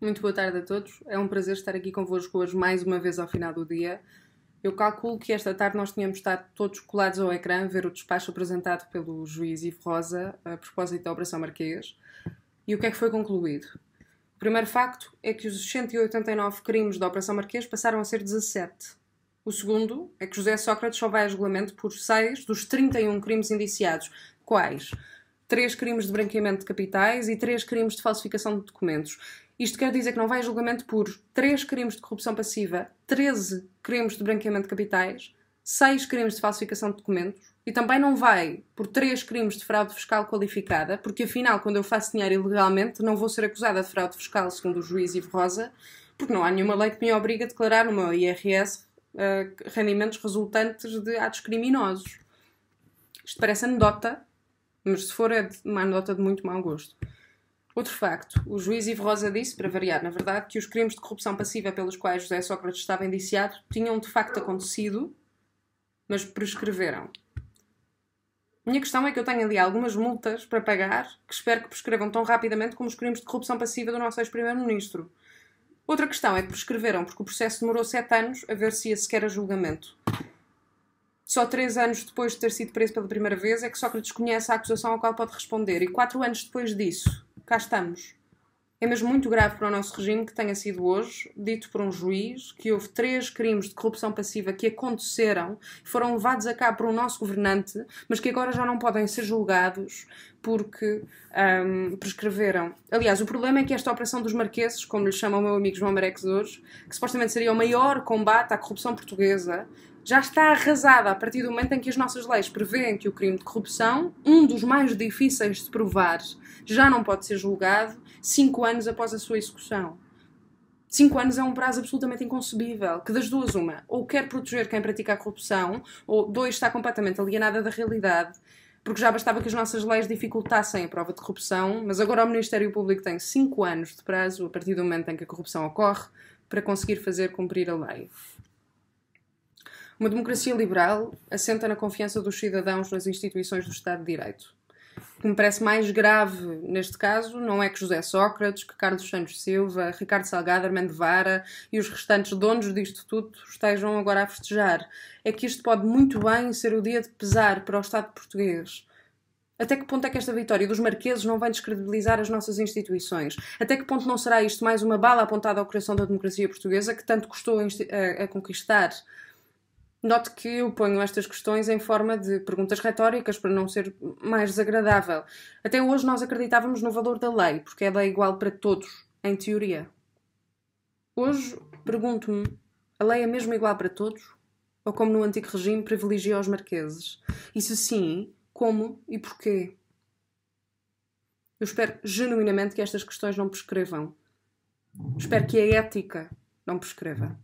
Muito boa tarde a todos. É um prazer estar aqui convosco hoje mais uma vez ao final do dia. Eu calculo que esta tarde nós tínhamos estado todos colados ao ecrã ver o despacho apresentado pelo juiz Ivo Rosa a propósito da Operação Marquês. E o que é que foi concluído? O primeiro facto é que os 189 crimes da Operação Marquês passaram a ser 17. O segundo é que José Sócrates só vai a julgamento por 6 dos 31 crimes indiciados. Quais? 3 crimes de branqueamento de capitais e 3 crimes de falsificação de documentos. Isto quer dizer que não vai a julgamento por 3 crimes de corrupção passiva, 13 crimes de branqueamento de capitais, 6 crimes de falsificação de documentos e também não vai por 3 crimes de fraude fiscal qualificada, porque afinal, quando eu faço dinheiro ilegalmente, não vou ser acusada de fraude fiscal, segundo o juiz Ivo Rosa, porque não há nenhuma lei que me obrigue a declarar no meu IRS uh, rendimentos resultantes de atos criminosos. Isto parece anedota, mas se for é uma anedota de muito mau gosto. Outro facto, o juiz Ivo Rosa disse, para variar, na verdade, que os crimes de corrupção passiva pelos quais José Sócrates estava indiciado tinham de facto acontecido, mas prescreveram. Minha questão é que eu tenho ali algumas multas para pagar que espero que prescrevam tão rapidamente como os crimes de corrupção passiva do nosso ex-primeiro-ministro. Outra questão é que prescreveram porque o processo demorou sete anos a ver se ia sequer a julgamento. Só três anos depois de ter sido preso pela primeira vez é que Sócrates conhece a acusação ao qual pode responder, e quatro anos depois disso, cá estamos. É mesmo muito grave para o nosso regime que tenha sido hoje dito por um juiz que houve três crimes de corrupção passiva que aconteceram, foram levados a cabo por um nosso governante, mas que agora já não podem ser julgados porque um, prescreveram. Aliás, o problema é que esta operação dos marqueses, como lhe chama o meu amigo João Marex hoje, que supostamente seria o maior combate à corrupção portuguesa, já está arrasada a partir do momento em que as nossas leis prevêem que o crime de corrupção, um dos mais difíceis de provar, já não pode ser julgado cinco anos após a sua execução. Cinco anos é um prazo absolutamente inconcebível, que das duas uma, ou quer proteger quem pratica a corrupção, ou dois, está completamente alienada da realidade, porque já bastava que as nossas leis dificultassem a prova de corrupção, mas agora o Ministério Público tem cinco anos de prazo, a partir do momento em que a corrupção ocorre, para conseguir fazer cumprir a lei. Uma democracia liberal assenta na confiança dos cidadãos nas instituições do Estado de Direito. O que me parece mais grave neste caso não é que José Sócrates, que Carlos Santos Silva, Ricardo Salgado, Armando Vara e os restantes donos disto tudo estejam agora a festejar. É que isto pode muito bem ser o dia de pesar para o Estado português. Até que ponto é que esta vitória dos marqueses não vai descredibilizar as nossas instituições? Até que ponto não será isto mais uma bala apontada ao coração da democracia portuguesa que tanto custou a, a conquistar? Note que eu ponho estas questões em forma de perguntas retóricas para não ser mais desagradável. Até hoje nós acreditávamos no valor da lei, porque é lei igual para todos, em teoria. Hoje pergunto-me: a lei é mesmo igual para todos? Ou como no antigo regime privilegia os marqueses? E se sim, como e porquê? Eu espero genuinamente que estas questões não prescrevam. Espero que a ética não prescreva.